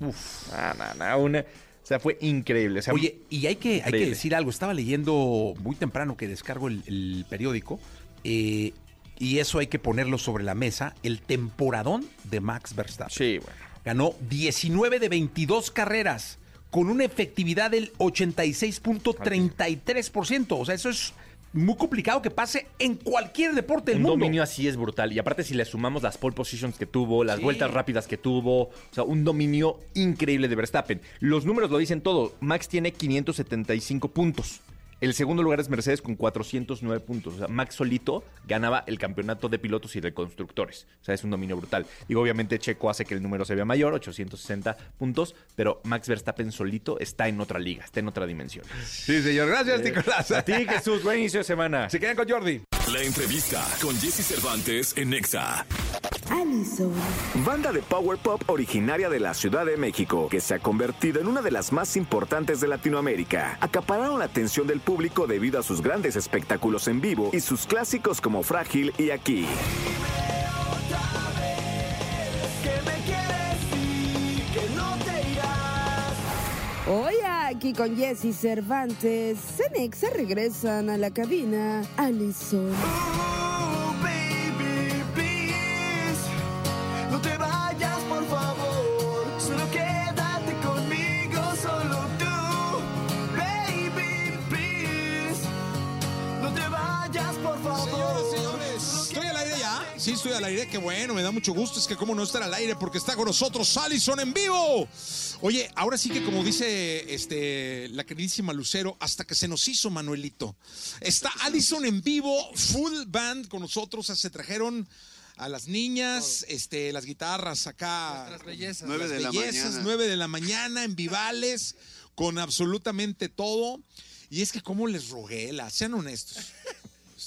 Uf. No, no, no, una- o sea, fue increíble. O sea, Oye, y hay que, hay que decir algo. Estaba leyendo muy temprano que descargo el, el periódico. eh, y eso hay que ponerlo sobre la mesa. El temporadón de Max Verstappen. Sí, bueno. Ganó 19 de 22 carreras con una efectividad del 86.33%. O sea, eso es muy complicado que pase en cualquier deporte del Un mundo. dominio así es brutal. Y aparte, si le sumamos las pole positions que tuvo, las Sí. vueltas rápidas que tuvo, o sea, un dominio increíble de Verstappen. Los números lo dicen todo. Max tiene 575 puntos. El segundo lugar es Mercedes con 409 puntos. O sea, Max solito ganaba el campeonato de pilotos y de constructores. O sea, es un dominio brutal. Y obviamente Checo hace que el número se vea mayor, 860 puntos, pero Max Verstappen solito está en otra liga, está en otra dimensión. Sí, señor. Gracias, Nicolás. A ti, Jesús, buen inicio de semana. Se quedan con Jordi. La entrevista con Jesse Cervantes en Nexa. Allison. Banda de Power Pop originaria de la Ciudad de México, que se ha convertido en una de las más importantes de Latinoamérica. Acapararon la atención del público debido a sus grandes espectáculos en vivo y sus clásicos como Frágil y Aquí. Hoy aquí con Jesse Cervantes, Cenexa regresan a la cabina. Allison. Al aire, qué bueno, me da mucho gusto. Es que cómo no estar al aire porque está con nosotros Allison en vivo. Oye, ahora sí que como dice este, la queridísima Lucero, hasta que se nos hizo Manuelito. Está Allison en vivo, full band con nosotros, se trajeron a las niñas, este, las guitarras acá. Nuestras bellezas. Nueve de la mañana. 9 de la mañana en Vivales, con absolutamente todo. Y es que cómo les rogué, la, sean honestos. [LAUGHS]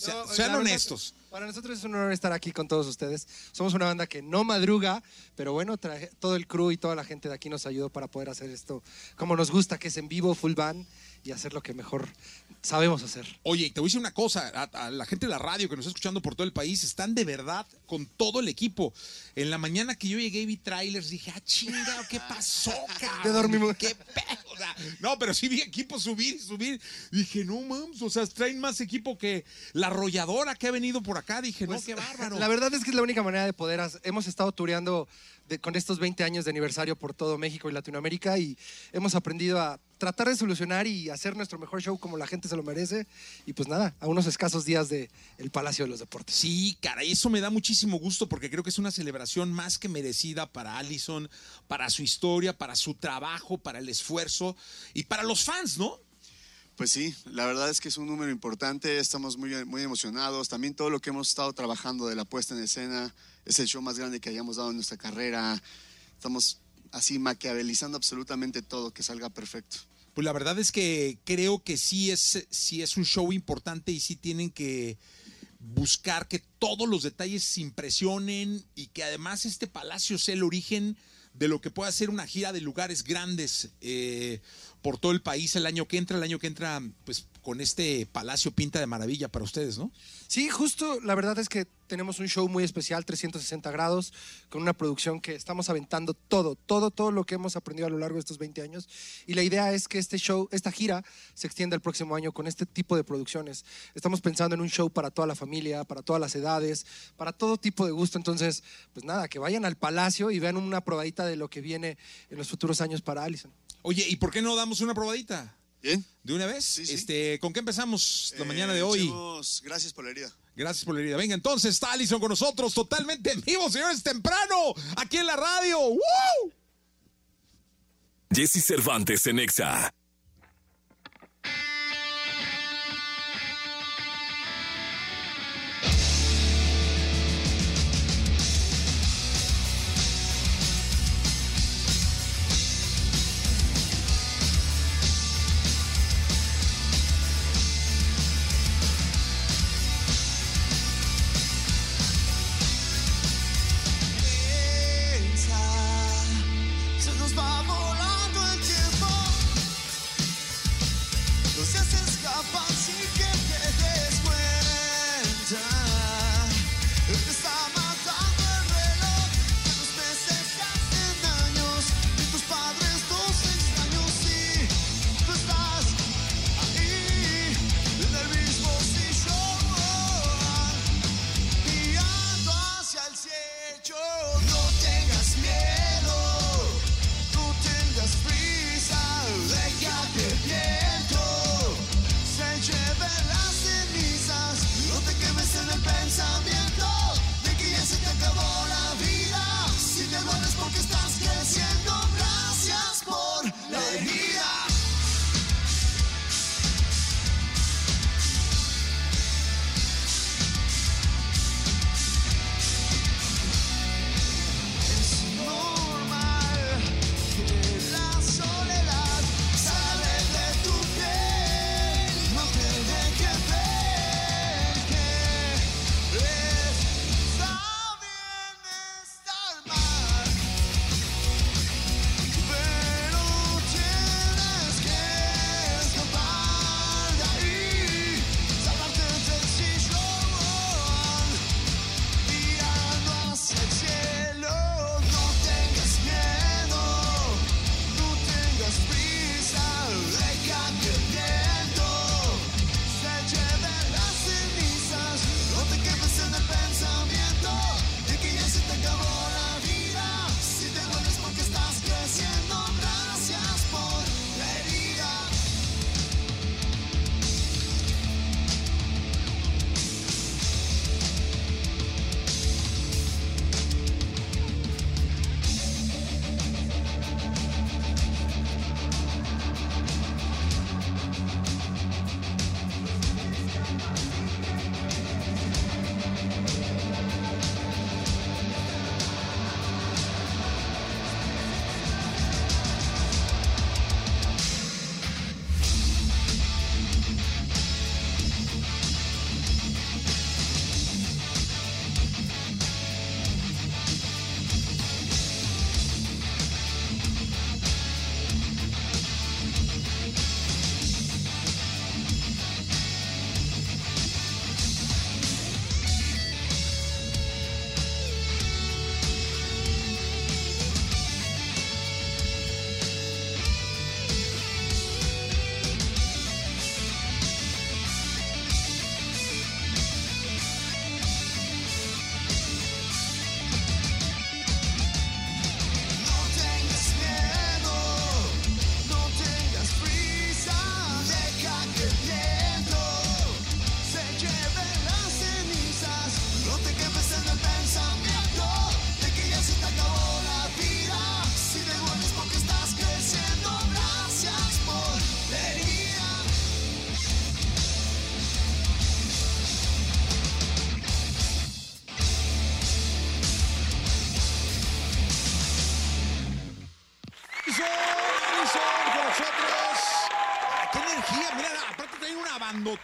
No, sean honestos. Para nosotros es un honor estar aquí con todos ustedes. Somos una banda que no madruga, pero bueno, traje- todo el crew y toda la gente de aquí nos ayudó para poder hacer esto como nos gusta, que es en vivo, full band, y hacer lo que mejor sabemos hacer. Oye, te voy a decir una cosa, a, a la gente de la radio que nos está escuchando por todo el país, están de verdad con todo el equipo. En la mañana que yo llegué y vi trailers, dije, ah, chinga, ¿qué pasó, [LAUGHS] cabrón? Te dormimos. ¿Qué pedo? O sea, no, pero sí vi equipo subir y subir. Dije, no, mames, o sea, traen más equipo que la arrolladora que ha venido por acá. Dije, no, Pues, qué bárbaro. [LAUGHS] La verdad es que es la única manera de poder. hacer- Hemos estado tureando con estos 20 años de aniversario por todo México y Latinoamérica y hemos aprendido a tratar de solucionar y hacer nuestro mejor show como la gente se lo merece. Y pues nada, a unos escasos días de el Palacio de los Deportes. Sí, cara, y eso me da muchísimo gusto porque creo que es una celebración más que merecida para Allison, para su historia, para su trabajo, para el esfuerzo y para los fans, ¿no? Pues sí, la verdad es que es un número importante, estamos muy, muy emocionados. También todo lo que hemos estado trabajando de la puesta en escena es el show más grande que hayamos dado en nuestra carrera. Estamos así maquiavelizando absolutamente todo, que salga perfecto. Pues la verdad es que creo que sí es, sí es un show importante y sí tienen que buscar que todos los detalles se impresionen y que además este palacio sea el origen de lo que pueda ser una gira de lugares grandes eh, por todo el país el año que entra, el año que entra, pues con este palacio pinta de maravilla para ustedes, ¿no? Sí, justo, la verdad es que tenemos un show muy especial, 360 grados, con una producción que estamos aventando todo, todo, todo lo que hemos aprendido a lo largo de estos 20 años. Y la idea es que este show, esta gira, se extienda el próximo año con este tipo de producciones. Estamos pensando en un show para toda la familia, para todas las edades, para todo tipo de gusto. Entonces, pues nada, que vayan al Palacio y vean una probadita de lo que viene en los futuros años para Allison. Oye, ¿y por qué no damos una probadita? ¿Bien? ¿De una vez? Sí, sí. Este, ¿Con qué empezamos la Eh, mañana de hoy? echemos Gracias por la herida. Gracias por la herida. Venga, entonces está Allison con nosotros, totalmente en vivo, señores, temprano, aquí en la radio. ¡Woo! Jesse Cervantes en Nexa.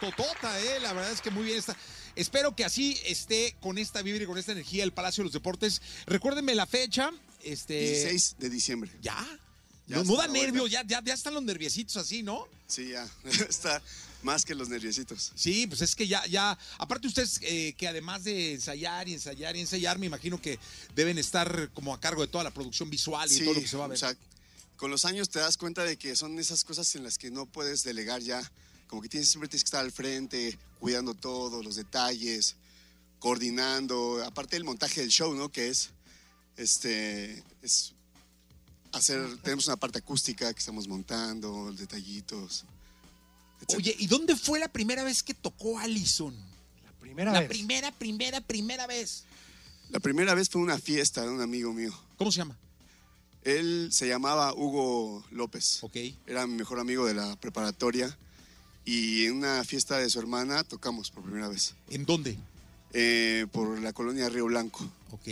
Totota, ¿eh? La verdad es que muy bien está. Espero que así esté con esta vibra y con esta energía el Palacio de los Deportes. Recuérdenme la fecha. Este, 16 de diciembre. ¿Ya? Ya no, da nervios, ya, ya, ya están los nerviecitos así, ¿no? Sí, ya. [LAUGHS] Está más que los nerviositos. Sí, pues es que ya, ya, aparte ustedes eh, que además de ensayar y ensayar y ensayar, me imagino que deben estar como a cargo de toda la producción visual y Sí, todo lo que se va a ver. o sea, con los años te das cuenta de que son esas cosas en las que no puedes delegar ya. Como que tienes, siempre tienes que estar al frente, cuidando todo, los detalles, coordinando. Aparte del montaje del show, ¿no? Que es, este, es hacer, tenemos una parte acústica que estamos montando, detallitos. Oye, ¿y dónde fue la primera vez que tocó Allison? La primera La vez. primera, primera, primera vez. La primera vez fue una fiesta de un amigo mío. ¿Cómo se llama? Él se llamaba Hugo López. Ok. Era mi mejor amigo de la preparatoria. Y en una fiesta de su hermana tocamos por primera vez. ¿En dónde? Eh, por la colonia Río Blanco. Ok.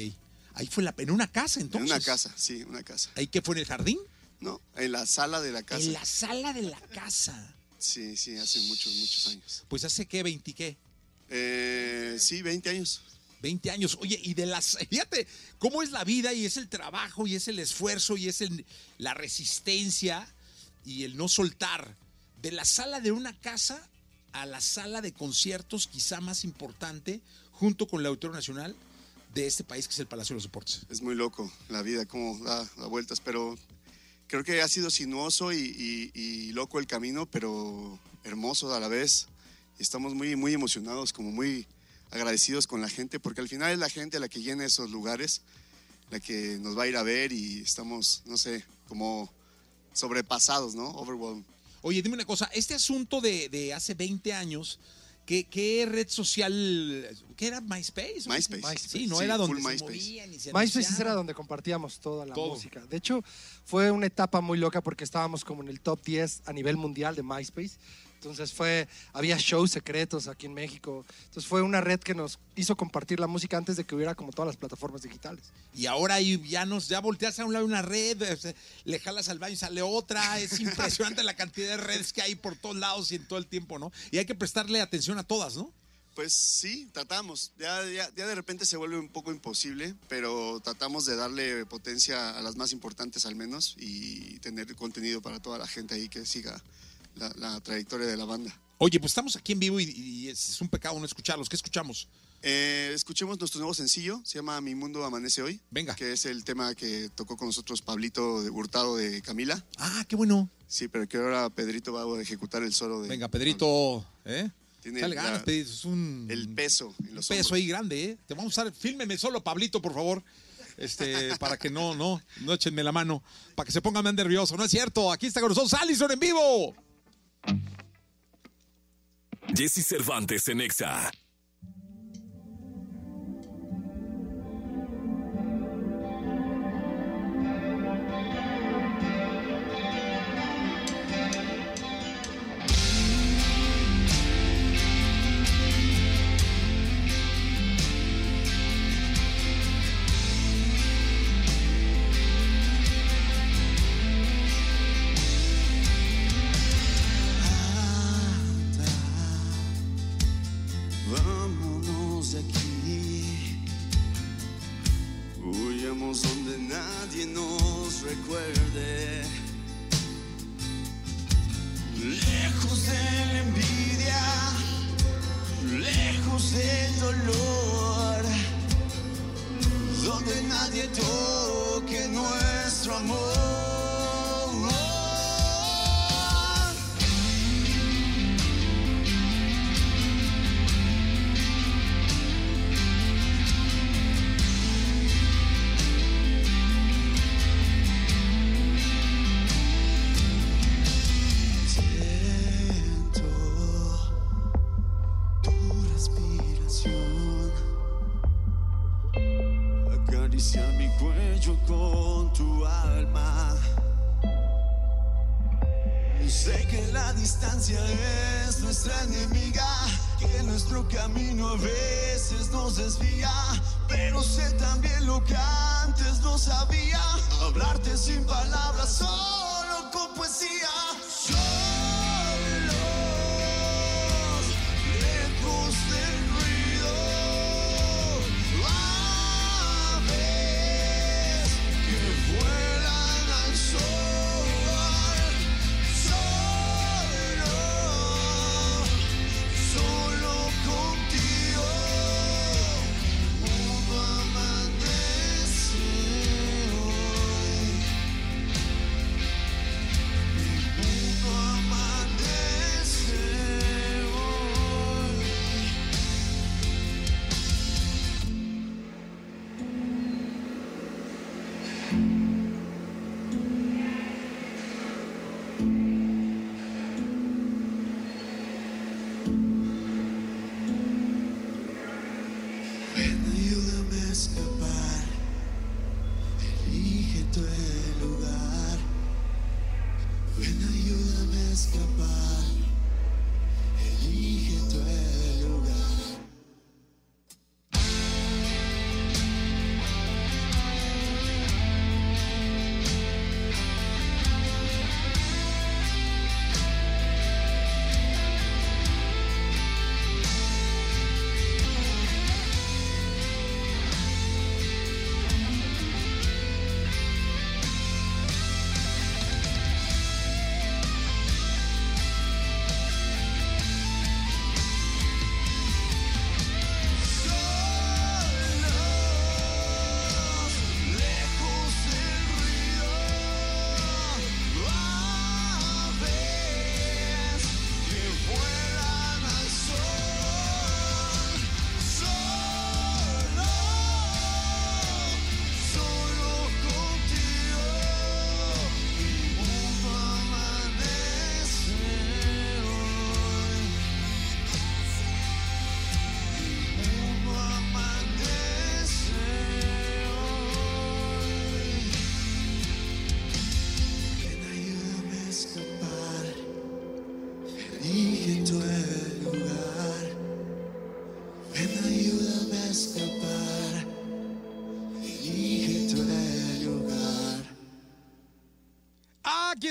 Ahí fue la, en una casa entonces. En una casa, sí, una casa. ¿Ahí qué fue en el jardín? No, en la sala de la casa. En la sala de la casa. Sí, sí, hace muchos, muchos años. Pues hace qué, 20 qué. Eh, sí, 20 años. 20 años. Oye, y de las. [LAUGHS] Fíjate cómo es la vida y es el trabajo y es el esfuerzo y es el- la resistencia y el no soltar. De la sala de una casa a la sala de conciertos, quizá más importante, junto con el Auditorio Nacional de este país, que es el Palacio de los Deportes. Es muy loco la vida, cómo da, da vueltas, pero creo que ha sido sinuoso y, loco el camino, pero hermoso a la vez. Estamos muy, muy emocionados, como muy agradecidos con la gente, porque al final es la gente la que llena esos lugares, la que nos va a ir a ver y estamos, no sé, como sobrepasados, ¿no? Overwhelmed. Oye, dime una cosa, este asunto de, de hace 20 años, ¿qué, qué red social, qué era MySpace? MySpace. Sí, no Sí, era donde se MySpace. movían y se MySpace era donde compartíamos toda la Todo. música. De hecho, fue una etapa muy loca porque estábamos como en el top 10 a nivel mundial de MySpace. Entonces fue, había shows secretos aquí en México. Entonces fue una red que nos hizo compartir la música antes de que hubiera como todas las plataformas digitales. Y ahora ahí ya nos, ya volteas a un lado una red, le jalas al baño y sale otra. Es [LAUGHS] impresionante la cantidad de redes que hay por todos lados y en todo el tiempo, ¿no? Y hay que prestarle atención a todas, ¿no? Pues sí, tratamos. Ya, ya, ya de repente se vuelve un poco imposible, pero tratamos de darle potencia a las más importantes al menos y tener contenido para toda la gente ahí que siga la, la trayectoria de la banda. Oye, pues estamos aquí en vivo y, y es, un pecado no escucharlos. ¿Qué escuchamos? Eh, escuchemos nuestro nuevo sencillo, se llama Mi Mundo Amanece Hoy. Venga. Que es el tema que tocó con nosotros Pablito de Hurtado de Camila. Ah, qué bueno. Sí, pero que ahora Pedrito va a ejecutar el solo de... Venga, Pedrito, ¿eh? Tiene Échale la- ganas, Pedrito, es un... El peso en un los peso hombros. ahí grande, ¿eh? Te vamos a usar, fílmeme solo, Pablito, por favor. Este, [LAUGHS] para que no, no, no échenme la mano, para que se pongan más nervioso. No es cierto, aquí está con nosotros Allison en vivo. Jesse Cervantes en Exa.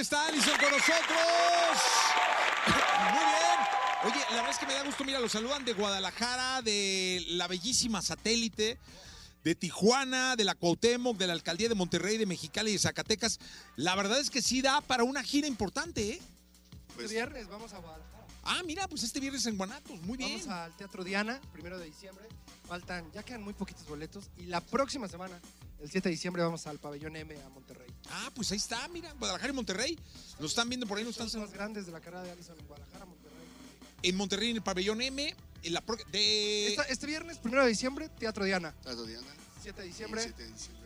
Está Alison con nosotros. [LAUGHS] Muy bien. Oye, la verdad es que me da gusto, mira, los saludan de Guadalajara, de la bellísima satélite, de Tijuana, de la Cuauhtémoc, de la Alcaldía de Monterrey, de Mexicali y de Zacatecas. La verdad es que sí da para una gira importante, ¿eh? Pues, viernes vamos a Guadalajara. Ah, mira, pues este viernes en Guanatos, muy bien. Vamos al Teatro Diana, primero de diciembre. Faltan, ya quedan muy poquitos boletos. Y la próxima semana, el 7 de diciembre, vamos al Pabellón M a Monterrey. Ah, pues ahí está, mira, Guadalajara y Monterrey. Nos están viendo por ahí, nos Los están más grandes de la carrera de Allison en Guadalajara, Monterrey. en Monterrey en el pabellón M. En la pro- de... Esta- este viernes, primero de diciembre, Teatro Diana. Tato Diana. 7 de diciembre. 7 de diciembre.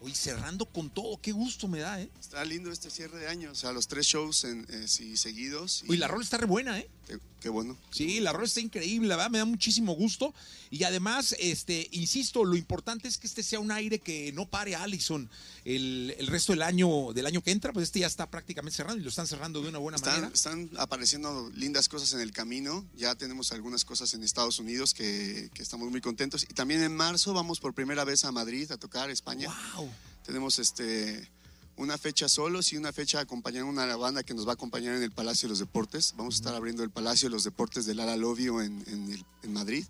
Hoy cerrando con todo, qué gusto me da, ¿eh? Está lindo este cierre de año, o sea, los tres shows en, eh, sí, seguidos. y- Uy, la rola está re buena, ¿eh? Qué, qué bueno. Sí, la rola está increíble, la verdad, me da muchísimo gusto. Y además, este, insisto, lo importante es que este sea un aire que no pare a Allison el, el resto del año, del año que entra, pues este ya está prácticamente cerrando y lo están cerrando de una buena Están, manera. están apareciendo lindas cosas en el camino. Ya tenemos algunas cosas en Estados Unidos que, que estamos muy contentos. Y también en marzo vamos por primera vez a Madrid a tocar España. ¡Wow! Tenemos este una fecha solos y una fecha acompañando una banda que nos va a acompañar en el Palacio de los Deportes. Vamos a estar abriendo el Palacio de los Deportes de Lara Lovio en, en, el- en Madrid.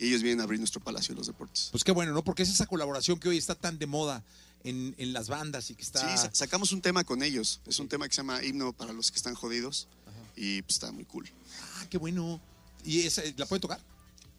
Y ellos vienen a abrir nuestro Palacio de los Deportes. Pues qué bueno, ¿no? Porque es esa colaboración que hoy está tan de moda en, en las bandas y que está... Sí, sa- sacamos un tema con ellos. Es un tema que se llama Himno para los que están jodidos. Y pues, está muy cool. Ah, qué bueno. ¿Y esa, la puede tocar?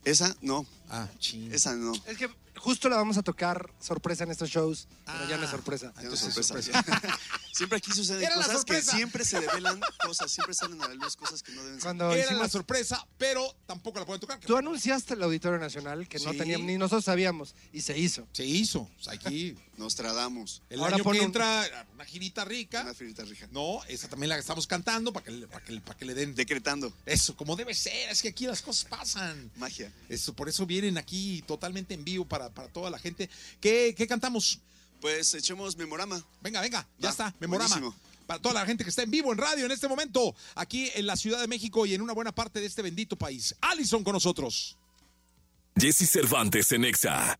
Esa no, Ah, ching. esa no. Es que justo la vamos a tocar sorpresa en estos shows, pero ya no es Ah. sorpresa. Ya no Entonces, es sorpresa. [LAUGHS] siempre aquí suceden Era la cosas que sorpresa. siempre se develan cosas, siempre salen a la luz cosas que no deben ser. Cuando Era hicimos- la sorpresa, pero tampoco la pueden tocar. tú anunciaste el Auditorio Nacional, que no Sí. teníamos, ni nosotros sabíamos, y se hizo. Se hizo. O sea, aquí, [LAUGHS] Nos tradamos. el Ahora año pon que un- entra, una girita rica. Una frita rija. No, esa también la estamos cantando para que, le- para que, para que le den Decretando. eso, como debe ser. Es que aquí las cosas pasan. Magia. Eso, por eso vienen aquí totalmente en vivo para, para toda la gente. ¿Qué, qué cantamos? Pues echemos memorama. Venga, venga, ya Va, está, memorama. buenísimo. Para toda la gente que está en vivo en radio en este momento, aquí en la Ciudad de México y en una buena parte de este bendito país. Allison con nosotros. Jesse Cervantes en Exa.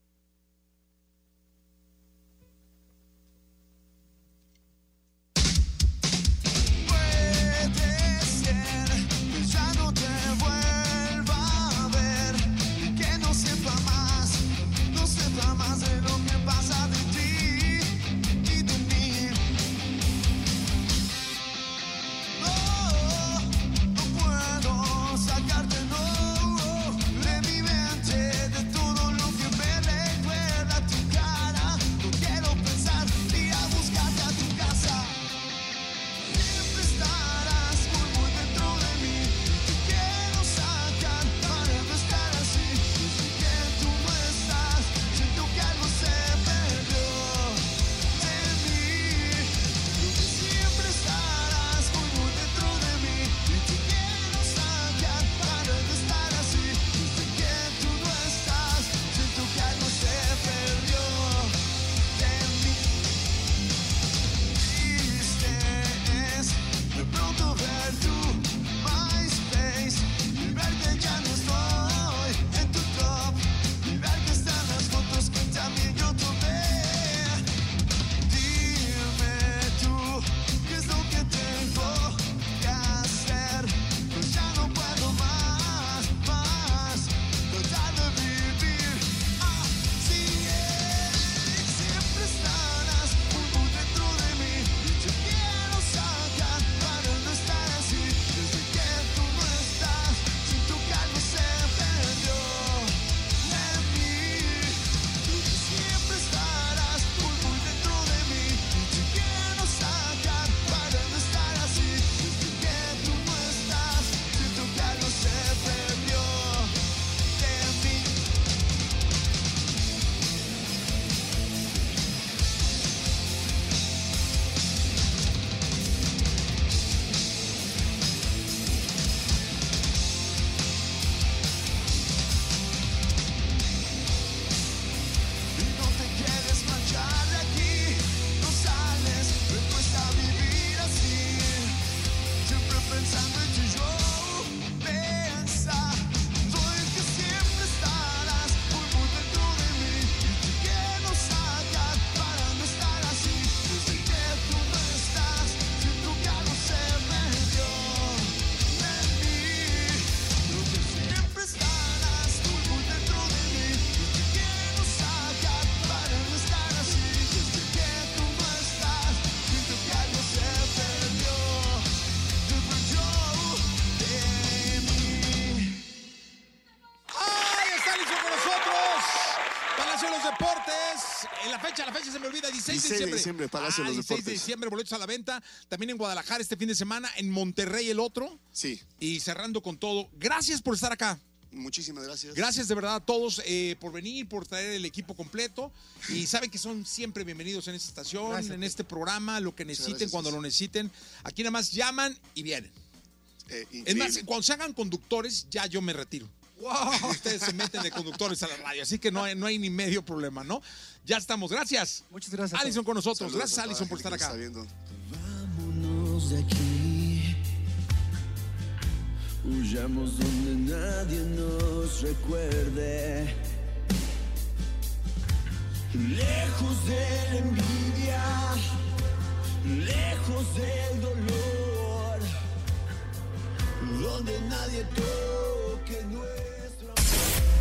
Diciembre. Palacio de Ah, los 16 de Deportes. diciembre, boletos a la venta. También en Guadalajara este fin de semana, en Monterrey el otro. Sí, Y cerrando con todo, gracias por estar acá. muchísimas gracias. Gracias de verdad a todos eh, por venir, por traer el equipo completo. Y saben que son siempre bienvenidos en esta estación, Gracias. en este programa, lo que necesiten, gracias. cuando lo necesiten. Aquí nada más llaman y vienen. Eh, Es más, cuando se hagan conductores, ya yo me retiro. Ustedes se meten de conductores a la radio, así que no hay, no hay ni medio problema, ¿no? Ya estamos, gracias. Muchas gracias. a Alison con nosotros, Saludos gracias a toda Alison la por estar acá. nos está viendo. Vámonos de aquí. Huyamos donde nadie nos recuerde. Lejos de la envidia, lejos del dolor. Donde nadie toque nuestro